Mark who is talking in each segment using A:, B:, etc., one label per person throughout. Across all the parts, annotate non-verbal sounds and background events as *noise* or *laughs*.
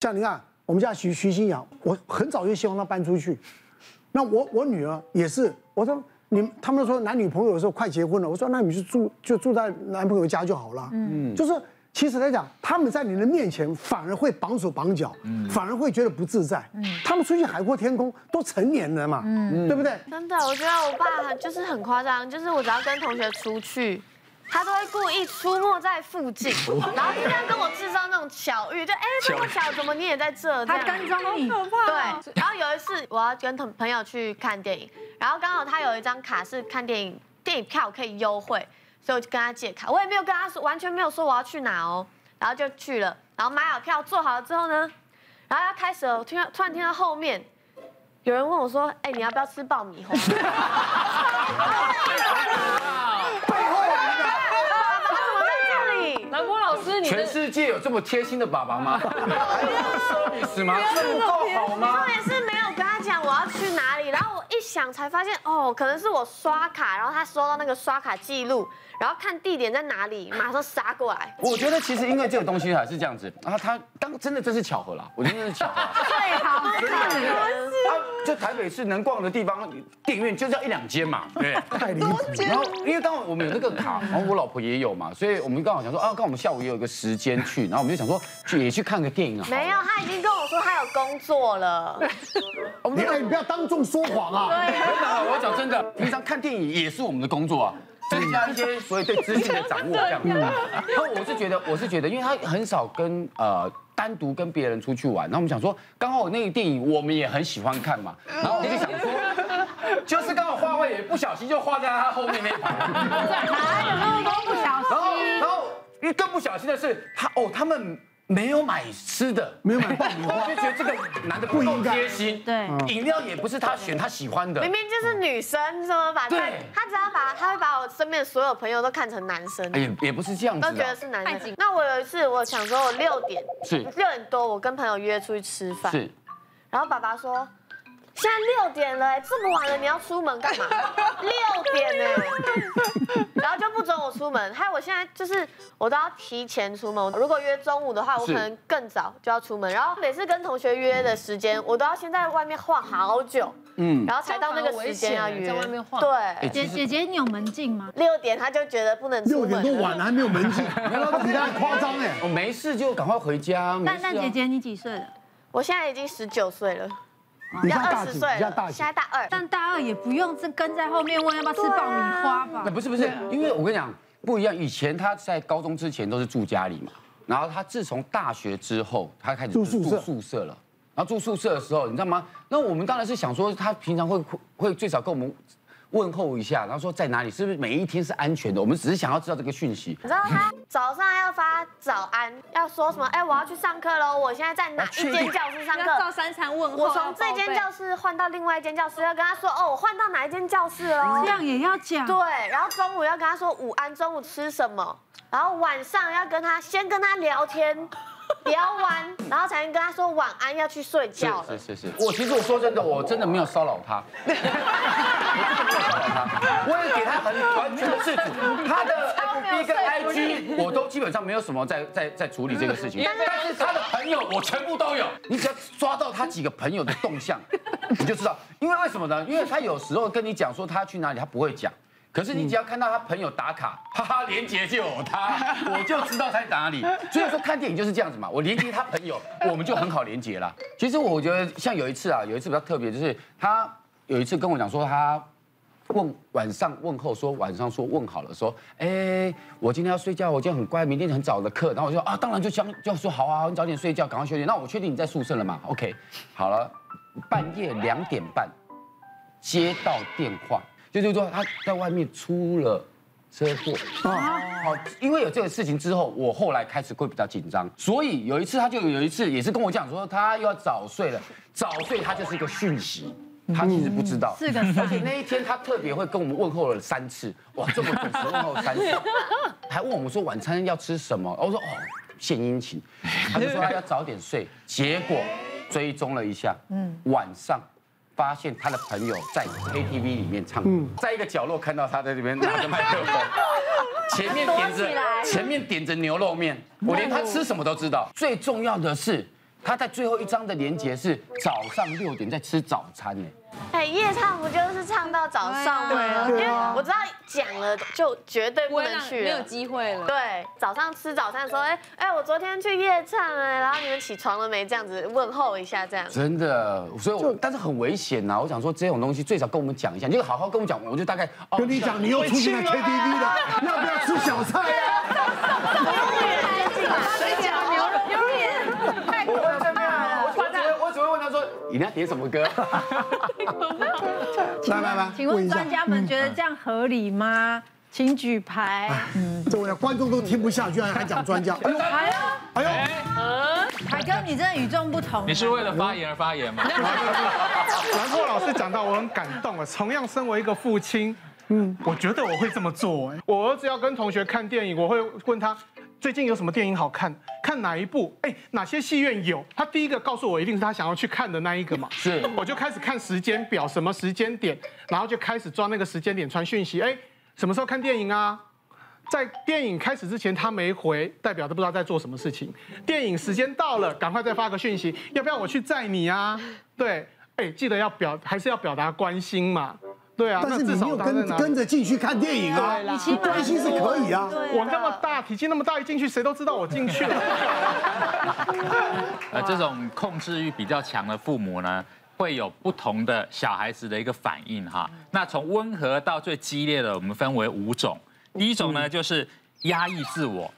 A: 像你看，我们家徐徐新阳，我很早就希望他搬出去。那我我女儿也是，我说你他们说男女朋友的时候快结婚了，我说那你就住就住在男朋友家就好了。嗯，就是其实来讲，他们在你的面前反而会绑手绑脚，嗯，反而会觉得不自在。嗯，他们出去海阔天空，都成年人嘛，嗯，对不对？
B: 真的，我觉得我爸就是很夸张，就是我只要跟同学出去。他都会故意出没在附近，*laughs* 然后就这样跟我制造那种巧遇，就哎这么巧，怎么你也在这？
C: 他跟踪你，
B: 对。然后有一次我要跟同朋友去看电影，然后刚好他有一张卡是看电影电影票可以优惠，所以我就跟他借卡，我也没有跟他说，完全没有说我要去哪哦，然后就去了，然后买好票坐好了之后呢，然后要开始了，我听到突然听到后面有人问我说，哎你要不要吃爆米花？*laughs*
D: 全世界有这么贴心的爸爸吗？*laughs* 还有说你是吗？这不够好吗？
B: 重点是没有跟他讲我要去哪里，然后我一想才发现，哦，可能是我刷卡，然后他收到那个刷卡记录，然后看地点在哪里，马上杀过来。
D: 我觉得其实因为这个东西还是这样子，然后他当真的这是巧合啦，我觉得是巧合。*laughs*
C: 最好是。
D: 他就台北市能逛的地方，电影院就这样一两间嘛，对。太离谱。然后因为刚好我们有那个卡，然后我老婆也有嘛，所以我们刚好想说啊，刚好我们下午也有一个时间去，然后我们就想说去也去看个电影啊。
B: 没有，他已经跟我说他有工作了。*laughs*
A: 你你不要当众说谎啊。
D: 对。真的，我讲真的，平常看电影也是我们的工作啊。增加一些所谓对资讯的掌握，这样。然后我是觉得，我是觉得，因为他很少跟呃单独跟别人出去玩，然后我们想说，刚好那个电影我们也很喜欢看嘛，然后我就想说，就是刚好画位也不小心就画在他后面那一排。*laughs*
C: 哪有那么多不小心？
D: 然后，然后，因为更不小心的是，他哦，他们。没有买吃的，
A: 没有买爆米花，*laughs*
D: 就觉得这个男的不够贴心。
C: 对，
D: 饮料也不是他选他喜欢的。
B: 明明就是女生，怎么把他？他只要把他会把我身边的所有朋友都看成男生。
D: 也也不是这样子，
B: 都觉得是男生。那我有一次，我想说，我六点是六点多，我跟朋友约出去吃饭。是，然后爸爸说。现在六点了，哎，这么晚了，你要出门干嘛？六点呢，*laughs* 然后我出门，害我现在就是我都要提前出门。如果约中午的话，我可能更早就要出门。然后每次跟同学约的时间，我都要先在外面晃好久，嗯，然后才到那个时间要约。在外面晃。对，
C: 姐姐姐，你有门禁吗？
B: 六点他就觉得不能出门。
A: 六点多晚了还没有门禁，*laughs* 原来比他还夸张哎。
D: 我没事就赶快回家。
C: 蛋蛋姐姐你几岁了？
B: 我现在已经十九岁了。
A: 要二十岁，要大
B: 现在大二，
C: 但大二也不用这跟在后面问要不要吃爆米花吧？
D: 那不是不是，因为我跟你讲不一样。以前他在高中之前都是住家里嘛，然后他自从大学之后，他开始住宿舍住宿舍了。然后住宿舍的时候，你知道吗？那我们当然是想说，他平常会会最少跟我们。问候一下，然后说在哪里，是不是每一天是安全的？我们只是想要知道这个讯息。
B: 你知道他早上要发早安，要说什么？哎，我要去上课喽！我现在在哪一间教室上课？
C: 照三餐问候。
B: 我从这间教室换到另外一间教室，要跟他说哦，我换到哪一间教室喽？
C: 这样也要讲。
B: 对，然后中午要跟他说午安，中午吃什么？然后晚上要跟他先跟他聊天。*laughs* 聊完，然后才能跟他说晚安，要去睡觉。
D: 是是是，我其实我说真的，我真的没有骚扰他。*laughs* 我也给他很完全的自主，他的 FB 跟 IG 我都基本上没有什么在在在处理这个事情。但是他的朋友我全部都有，你只要抓到他几个朋友的动向，你就知道。因为为什么呢？因为他有时候跟你讲说他去哪里，他不会讲。可是你只要看到他朋友打卡，哈哈，连接就有他，*laughs* 我就知道他在哪里。所以说看电影就是这样子嘛，我连接他朋友，*laughs* 我们就很好连接了。其实我觉得像有一次啊，有一次比较特别，就是他有一次跟我讲说，他问晚上问候说晚上说问好了，说哎，我今天要睡觉，我今天很乖，明天很早的课。然后我就说啊，当然就想就说好啊，你早点睡觉，赶快休息。那我确定你在宿舍了嘛？OK，好了，半夜两点半接到电话。就就是说他在外面出了车祸。啊，好，因为有这个事情之后，我后来开始会比较紧张，所以有一次他就有一次也是跟我讲说他又要早睡了，早睡他就是一个讯息，他其实不知道，
C: 是的，
D: 而且那一天他特别会跟我们问候了三次，哇，这么准时问候三次，*laughs* 还问我们说晚餐要吃什么，我说哦，献殷勤，他就说他要早点睡，结果追踪了一下，嗯，晚上。发现他的朋友在 KTV 里面唱歌，在一个角落看到他在这边拿着 *laughs* 麦克风，前面点着前面点着牛肉面，我连他吃什么都知道。最重要的是，他在最后一张的连结是早上六点在吃早餐呢。
B: 哎，夜唱不就是唱到早上吗？因为我知道讲了就绝对不能去，
E: 没有机会了。
B: 对，早上吃早餐的时候，哎哎，我昨天去夜唱哎，然后你们起床了没？这样子问候一下，这样。
D: 真的，所以我但是很危险呐。我想说这种东西最少跟我们讲一下，你就好好跟我们讲，我就大概
A: 跟你讲，你又出现在 KTV 了，要 *laughs* 不要吃小菜呀？*laughs*
C: 水饺、牛肉、牛眼，太可怕了！
D: 我只会我只会问他说，你要点什么歌？*laughs*
A: 来来来，
C: 请问专家们觉得这样合理吗？请举牌。
A: 嗯，这位观众都听不下去，还讲专家。哎呦，哎呦，
C: 海哥，你真的与众不同。
F: 你是为了发言而发言吗？
G: 然后老师讲到，我很感动啊。同样身为一个父亲，嗯，我觉得我会这么做。哎，我儿子要跟同学看电影，我会问他最近有什么电影好看，看哪一部？哎，哪些戏院有？他第一个告诉我，一定是他想要去看的那一个嘛。
D: 是，
G: 我就开始看时间表，什么时间点，然后就开始抓那个时间点传讯息。哎。什么时候看电影啊？在电影开始之前他没回，代表都不知道在做什么事情。电影时间到了，赶快再发个讯息，要不要我去载你啊？对，哎，记得要表还是要表达关心嘛？对啊，
A: 但是你没有跟跟着进去看电影啊？你关心是可以啊。
G: 我那么大体积那么大，一进去谁都知道我进去了。*laughs*
F: 呃，这种控制欲比较强的父母呢，会有不同的小孩子的一个反应哈，那从温和到最激烈的，我们分为五种。第一种呢，就是压抑自我，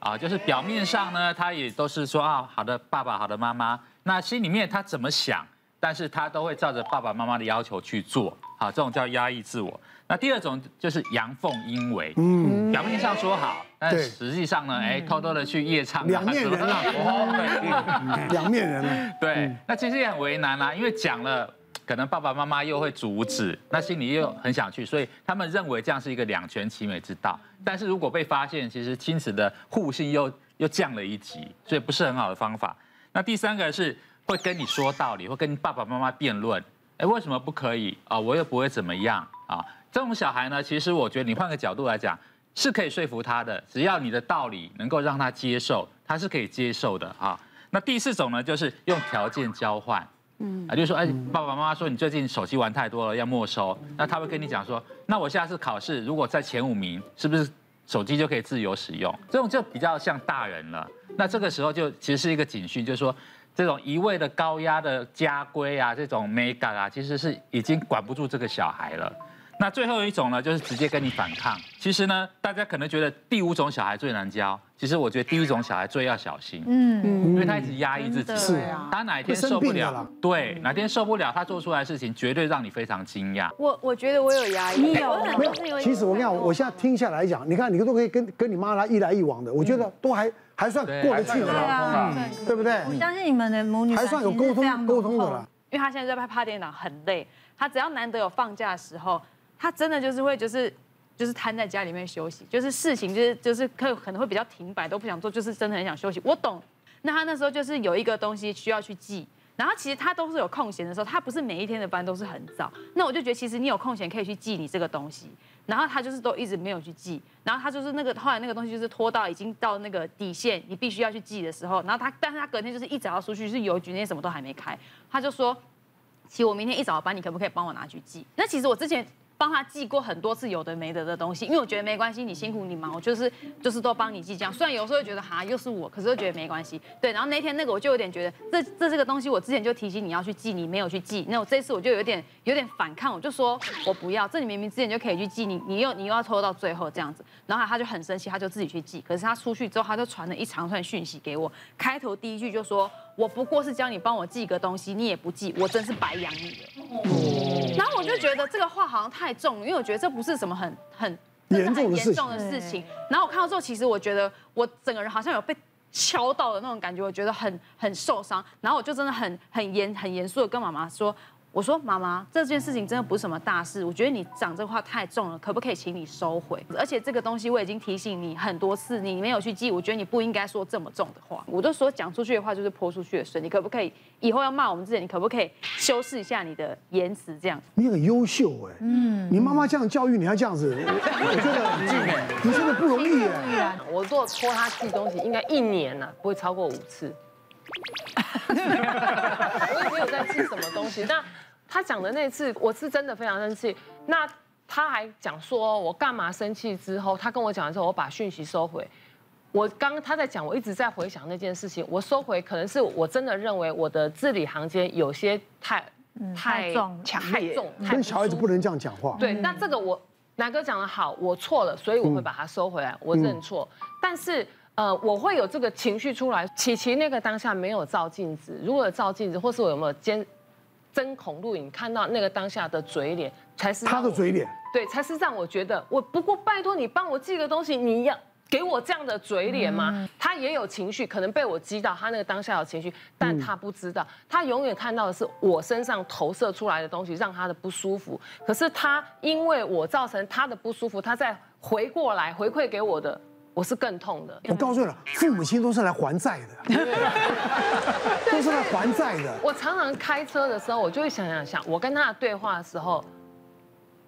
F: 啊，就是表面上呢，他也都是说啊，好的爸爸，好的妈妈，那心里面他怎么想，但是他都会照着爸爸妈妈的要求去做，啊，这种叫压抑自我。那第二种就是阳奉阴违，嗯，表面上说好，但实际上呢，哎，偷偷的去夜唱，
A: 两面人啊，两面人啊，*laughs*
F: 对，那其实也很为难啊，因为讲了，可能爸爸妈妈又会阻止，那心里又很想去，所以他们认为这样是一个两全其美之道。但是如果被发现，其实亲子的互信又又降了一级，所以不是很好的方法。那第三个是会跟你说道理，会跟爸爸妈妈辩论，哎，为什么不可以啊？我又不会怎么样啊？这种小孩呢，其实我觉得你换个角度来讲，是可以说服他的，只要你的道理能够让他接受，他是可以接受的啊。那第四种呢，就是用条件交换，嗯，啊，就是说，哎，爸爸妈妈说你最近手机玩太多了，要没收，那他会跟你讲说，那我下次考试如果在前五名，是不是手机就可以自由使用？这种就比较像大人了。那这个时候就其实是一个警讯，就是说，这种一味的高压的家规啊，这种美感啊，其实是已经管不住这个小孩了。那最后一种呢，就是直接跟你反抗。其实呢，大家可能觉得第五种小孩最难教，其实我觉得第一种小孩最要小心。嗯，因为他一直压抑自己，是啊，他哪一天受不了，对，哪天受不了，他做出来的事情绝对让你非常惊讶。
E: 我我觉得我有压抑，你有？
A: 其实我跟你讲，我现在听下来讲，你看你都可以跟跟你妈来一来一往的，我觉得都还还算过得去的了，对不对？
C: 我相信你们的母女
A: 还算有沟通沟通的了。
E: 因为他现在在拍八点档很累，他只要难得有放假的时候。他真的就是会就是就是瘫在家里面休息，就是事情就是就是可可能会比较停摆，都不想做，就是真的很想休息。我懂。那他那时候就是有一个东西需要去记，然后其实他都是有空闲的时候，他不是每一天的班都是很早。那我就觉得其实你有空闲可以去记你这个东西，然后他就是都一直没有去记，然后他就是那个后来那个东西就是拖到已经到那个底线，你必须要去记的时候，然后他但是他隔天就是一早要出去，是邮局那些什么都还没开，他就说，其实我明天一早的班你可不可以帮我拿去记？那其实我之前。帮他寄过很多次有的没的的东西，因为我觉得没关系，你辛苦你忙，我就是就是都帮你记这样。虽然有时候觉得哈又是我，可是又觉得没关系。对，然后那天那个我就有点觉得这这这个东西，我之前就提醒你要去寄，你没有去寄。那我这次我就有点有点反抗，我就说我不要，这你明明之前就可以去寄，你你又你又要拖到最后这样子。然后他就很生气，他就自己去寄。可是他出去之后，他就传了一长串讯息给我，开头第一句就说。我不过是教你帮我寄个东西，你也不寄，我真是白养你了。然后我就觉得这个话好像太重，因为我觉得这不是什么很很
A: 严重的
E: 严重的事情。然后我看到之后，其实我觉得我整个人好像有被敲到的那种感觉，我觉得很很受伤。然后我就真的很很严很严肃的跟妈妈说。我说妈妈，这件事情真的不是什么大事，我觉得你讲这话太重了，可不可以请你收回？而且这个东西我已经提醒你很多次，你没有去记，我觉得你不应该说这么重的话。我都说讲出去的话就是泼出去的水，你可不可以以后要骂我们之前，你可不可以修饰一下你的言辞？这样
A: 你很优秀哎，嗯，你妈妈这样教育你还这样子，我觉得你真的不容易哎。
H: 我做拖他记东西，应该一年呐不会超过五次。我也没有在记什么东西。那他讲的那次，我是真的非常生气。那他还讲说，我干嘛生气？之后他跟我讲完之后，我把讯息收回。我刚刚他在讲，我一直在回想那件事情。我收回，可能是我真的认为我的字里行间有些太太重、太重。
A: 跟小孩子不能这样讲话。
H: 对，那这个我南哥讲的好，我错了，所以我会把它收回来，我认错。但是。呃，我会有这个情绪出来。琪琪那个当下没有照镜子，如果有照镜子，或是我有没有监针孔录影看到那个当下的嘴脸，才是
A: 他的嘴脸，
H: 对，才是让我觉得我不过拜托你帮我寄个东西，你要给我这样的嘴脸吗？嗯、他也有情绪，可能被我激到，他那个当下有情绪，但他不知道，他永远看到的是我身上投射出来的东西，让他的不舒服。可是他因为我造成他的不舒服，他再回过来回馈给我的。我是更痛的。
A: 我告诉你了，父母亲都是来还债的，*laughs* *laughs* 都是来还债的。
H: 我常常开车的时候，我就会想想想，我跟他的对话的时候，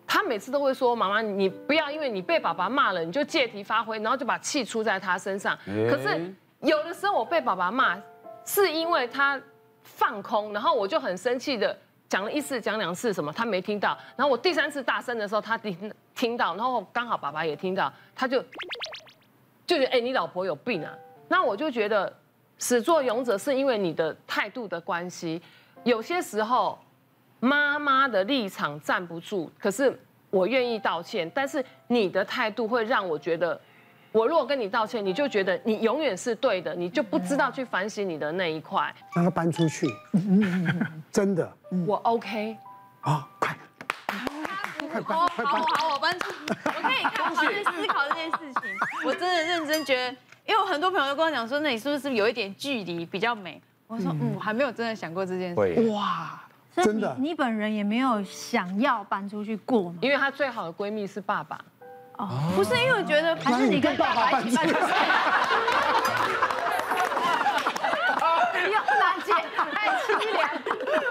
H: 他每次都会说：“妈妈，你不要因为你被爸爸骂了，你就借题发挥，然后就把气出在他身上。”可是有的时候我被爸爸骂，是因为他放空，然后我就很生气的讲了一次、讲两次什么，他没听到。然后我第三次大声的时候，他听听到，然后刚好爸爸也听到，他就。就觉得哎，你老婆有病啊！那我就觉得始作俑者是因为你的态度的关系。有些时候妈妈的立场站不住，可是我愿意道歉，但是你的态度会让我觉得，我如果跟你道歉，你就觉得你永远是对的，你就不知道去反省你的那一块。
A: 让他搬出去，真的，
H: 我 OK
A: 啊，快。
E: 好好好，我搬出，我可以看，*laughs* 好去思考这件事情。我真的认真觉得，因为我很多朋友都跟我讲说，那你是不是有一点距离比较美？我说，嗯，我还没有真的想过这件事。
C: 哇，真的，你本人也没有想要搬出去过吗？
H: 因为她最好的闺蜜是爸爸。
C: 哦，不是，因为我觉得还是你跟爸爸一起搬出去。